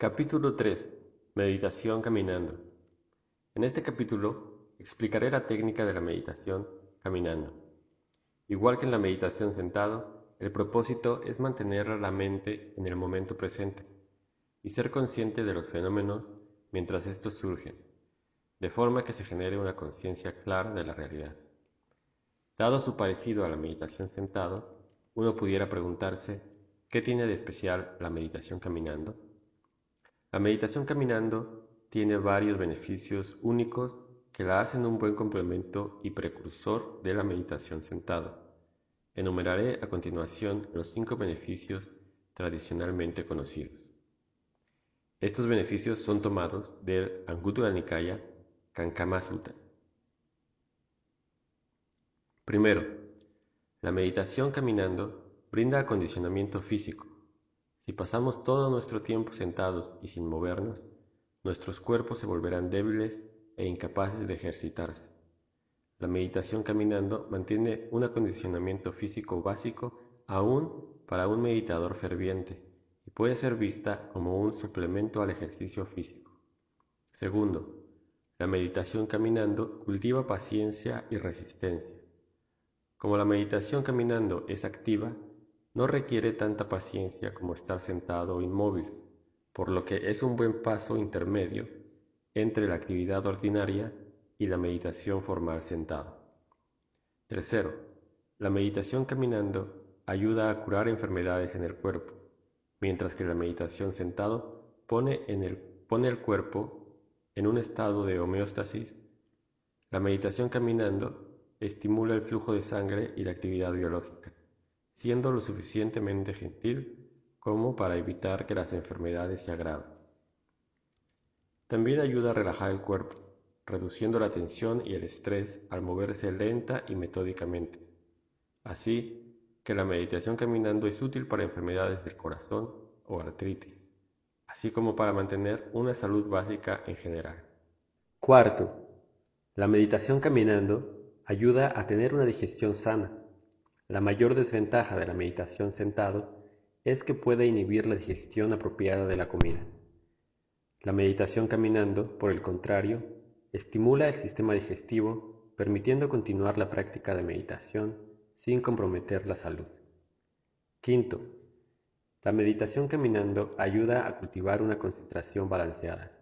Capítulo 3. Meditación caminando. En este capítulo explicaré la técnica de la meditación caminando. Igual que en la meditación sentado, el propósito es mantener la mente en el momento presente y ser consciente de los fenómenos mientras estos surgen, de forma que se genere una conciencia clara de la realidad. Dado su parecido a la meditación sentado, uno pudiera preguntarse, ¿qué tiene de especial la meditación caminando? La meditación caminando tiene varios beneficios únicos que la hacen un buen complemento y precursor de la meditación sentado. Enumeraré a continuación los cinco beneficios tradicionalmente conocidos. Estos beneficios son tomados del Anguttara Nikaya Kankama Sutta. Primero, la meditación caminando brinda acondicionamiento físico. Si pasamos todo nuestro tiempo sentados y sin movernos, nuestros cuerpos se volverán débiles e incapaces de ejercitarse. La meditación caminando mantiene un acondicionamiento físico básico aún para un meditador ferviente y puede ser vista como un suplemento al ejercicio físico. Segundo, la meditación caminando cultiva paciencia y resistencia. Como la meditación caminando es activa, no requiere tanta paciencia como estar sentado o inmóvil, por lo que es un buen paso intermedio entre la actividad ordinaria y la meditación formal sentado. Tercero, la meditación caminando ayuda a curar enfermedades en el cuerpo, mientras que la meditación sentado pone, en el, pone el cuerpo en un estado de homeostasis. La meditación caminando estimula el flujo de sangre y la actividad biológica siendo lo suficientemente gentil como para evitar que las enfermedades se agraven. También ayuda a relajar el cuerpo, reduciendo la tensión y el estrés al moverse lenta y metódicamente. Así que la meditación caminando es útil para enfermedades del corazón o artritis, así como para mantener una salud básica en general. Cuarto, la meditación caminando ayuda a tener una digestión sana la mayor desventaja de la meditación sentado es que puede inhibir la digestión apropiada de la comida. La meditación caminando, por el contrario, estimula el sistema digestivo, permitiendo continuar la práctica de meditación sin comprometer la salud. Quinto, la meditación caminando ayuda a cultivar una concentración balanceada.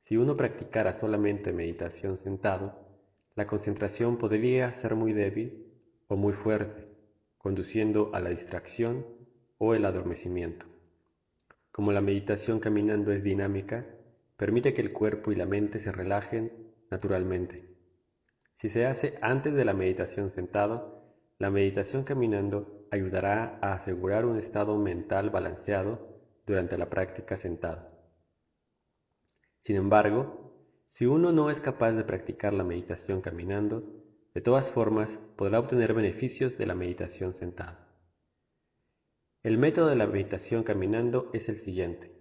Si uno practicara solamente meditación sentado, la concentración podría ser muy débil o muy fuerte, conduciendo a la distracción o el adormecimiento. Como la meditación caminando es dinámica, permite que el cuerpo y la mente se relajen naturalmente. Si se hace antes de la meditación sentado, la meditación caminando ayudará a asegurar un estado mental balanceado durante la práctica sentado. Sin embargo, si uno no es capaz de practicar la meditación caminando, de todas formas, podrá obtener beneficios de la meditación sentado. El método de la meditación caminando es el siguiente.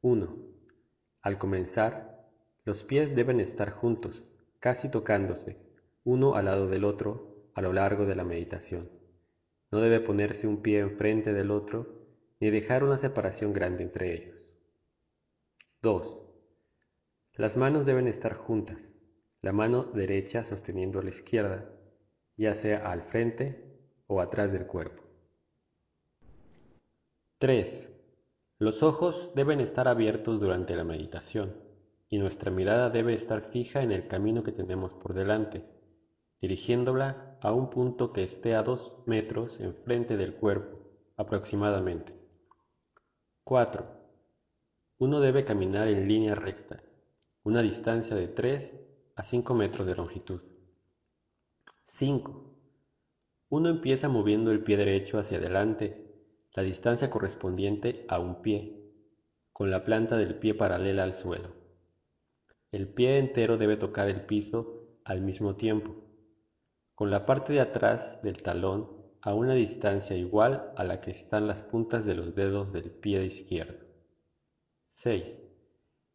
1. Al comenzar, los pies deben estar juntos, casi tocándose, uno al lado del otro, a lo largo de la meditación. No debe ponerse un pie enfrente del otro, ni dejar una separación grande entre ellos. 2. Las manos deben estar juntas, la mano derecha sosteniendo la izquierda, ya sea al frente o atrás del cuerpo. 3. Los ojos deben estar abiertos durante la meditación y nuestra mirada debe estar fija en el camino que tenemos por delante, dirigiéndola a un punto que esté a dos metros enfrente del cuerpo aproximadamente. 4. Uno debe caminar en línea recta, una distancia de 3 a 5 metros de longitud. 5. Uno empieza moviendo el pie derecho hacia adelante, la distancia correspondiente a un pie, con la planta del pie paralela al suelo. El pie entero debe tocar el piso al mismo tiempo, con la parte de atrás del talón a una distancia igual a la que están las puntas de los dedos del pie izquierdo. 6.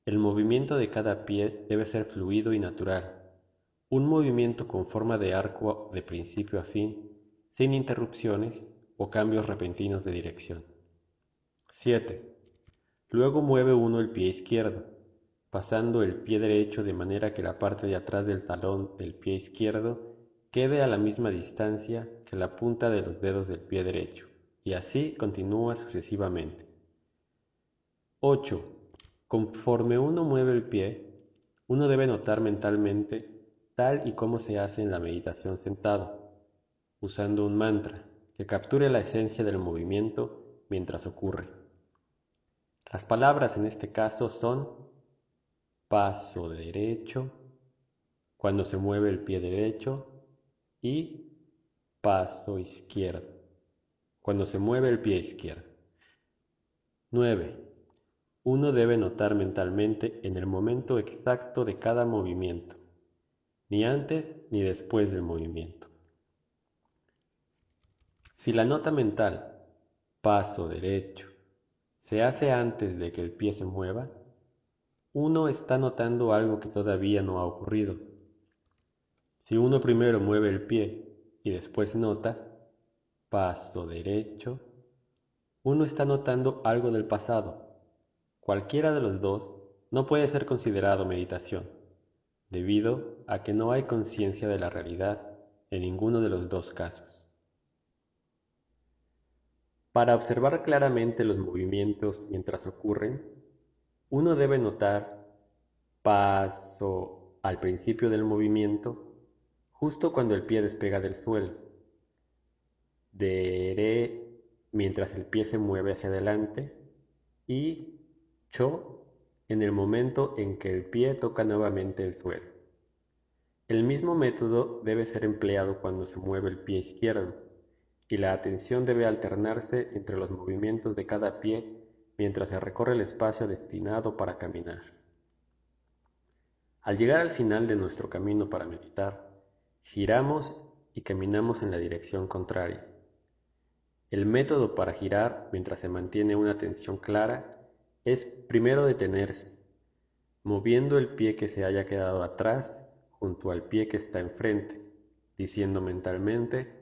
El movimiento de cada pie debe ser fluido y natural, un movimiento con forma de arco de principio a fin, sin interrupciones o cambios repentinos de dirección. 7. Luego mueve uno el pie izquierdo, pasando el pie derecho de manera que la parte de atrás del talón del pie izquierdo quede a la misma distancia que la punta de los dedos del pie derecho, y así continúa sucesivamente. 8. Conforme uno mueve el pie, uno debe notar mentalmente tal y como se hace en la meditación sentado, usando un mantra que capture la esencia del movimiento mientras ocurre. Las palabras en este caso son paso derecho, cuando se mueve el pie derecho, y paso izquierdo, cuando se mueve el pie izquierdo. 9. Uno debe notar mentalmente en el momento exacto de cada movimiento, ni antes ni después del movimiento. Si la nota mental, paso derecho, se hace antes de que el pie se mueva, uno está notando algo que todavía no ha ocurrido. Si uno primero mueve el pie y después nota, paso derecho, uno está notando algo del pasado. Cualquiera de los dos no puede ser considerado meditación, debido a que no hay conciencia de la realidad en ninguno de los dos casos. Para observar claramente los movimientos mientras ocurren, uno debe notar paso al principio del movimiento, justo cuando el pie despega del suelo, dere mientras el pie se mueve hacia adelante y cho en el momento en que el pie toca nuevamente el suelo. El mismo método debe ser empleado cuando se mueve el pie izquierdo y la atención debe alternarse entre los movimientos de cada pie mientras se recorre el espacio destinado para caminar. Al llegar al final de nuestro camino para meditar, giramos y caminamos en la dirección contraria. El método para girar mientras se mantiene una atención clara es primero detenerse, moviendo el pie que se haya quedado atrás junto al pie que está enfrente, diciendo mentalmente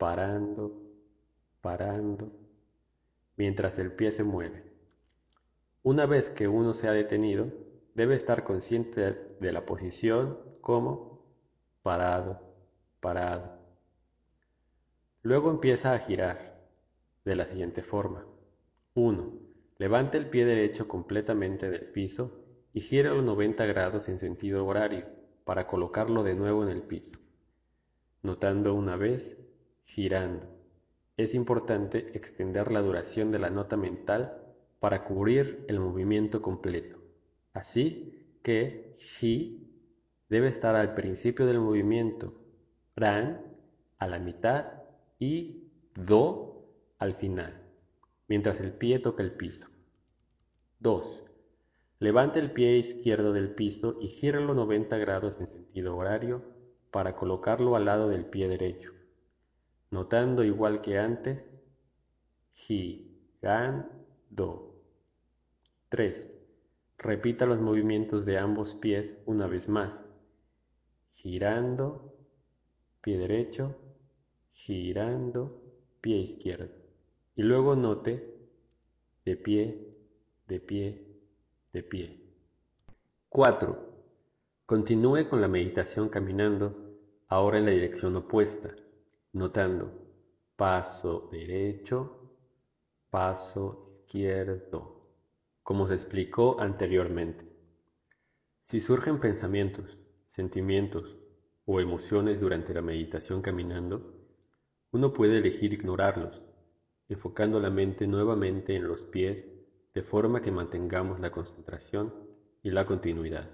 parando, parando, mientras el pie se mueve. Una vez que uno se ha detenido, debe estar consciente de la posición como parado, parado. Luego empieza a girar de la siguiente forma. 1. Levante el pie derecho completamente del piso y gira los 90 grados en sentido horario para colocarlo de nuevo en el piso, notando una vez girando. Es importante extender la duración de la nota mental para cubrir el movimiento completo. Así que Shi debe estar al principio del movimiento, Ran a la mitad y Do al final, mientras el pie toca el piso. 2. Levante el pie izquierdo del piso y gírelo 90 grados en sentido horario para colocarlo al lado del pie derecho notando igual que antes, do. 3. Repita los movimientos de ambos pies una vez más, girando, pie derecho, girando, pie izquierdo. Y luego note de pie, de pie, de pie. 4. Continúe con la meditación caminando, ahora en la dirección opuesta notando paso derecho, paso izquierdo, como se explicó anteriormente. Si surgen pensamientos, sentimientos o emociones durante la meditación caminando, uno puede elegir ignorarlos, enfocando la mente nuevamente en los pies de forma que mantengamos la concentración y la continuidad.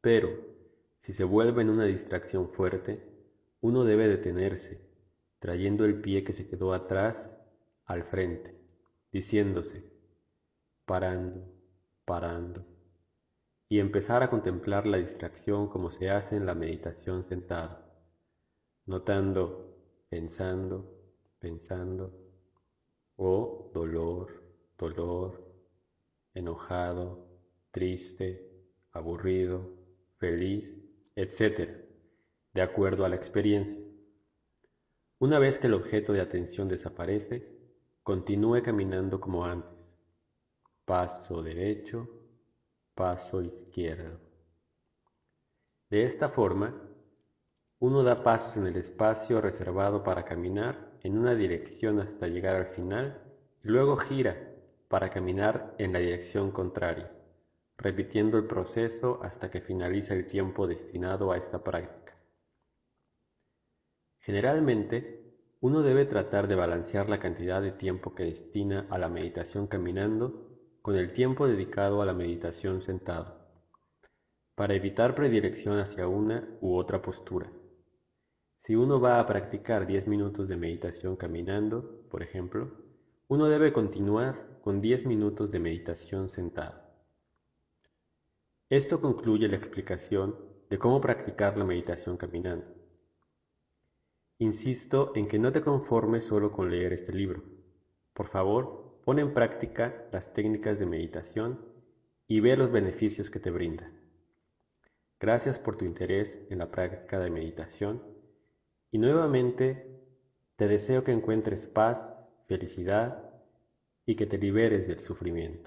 Pero, si se vuelve en una distracción fuerte, uno debe detenerse, trayendo el pie que se quedó atrás al frente, diciéndose, parando, parando, y empezar a contemplar la distracción como se hace en la meditación sentado, notando, pensando, pensando, o dolor, dolor, enojado, triste, aburrido, feliz, etc de acuerdo a la experiencia. Una vez que el objeto de atención desaparece, continúe caminando como antes. paso derecho, paso izquierdo. De esta forma, uno da pasos en el espacio reservado para caminar en una dirección hasta llegar al final y luego gira para caminar en la dirección contraria, repitiendo el proceso hasta que finaliza el tiempo destinado a esta práctica. Generalmente, uno debe tratar de balancear la cantidad de tiempo que destina a la meditación caminando con el tiempo dedicado a la meditación sentado, para evitar predilección hacia una u otra postura. Si uno va a practicar 10 minutos de meditación caminando, por ejemplo, uno debe continuar con 10 minutos de meditación sentado. Esto concluye la explicación de cómo practicar la meditación caminando. Insisto en que no te conformes solo con leer este libro. Por favor, pon en práctica las técnicas de meditación y ve los beneficios que te brinda. Gracias por tu interés en la práctica de meditación y nuevamente te deseo que encuentres paz, felicidad y que te liberes del sufrimiento.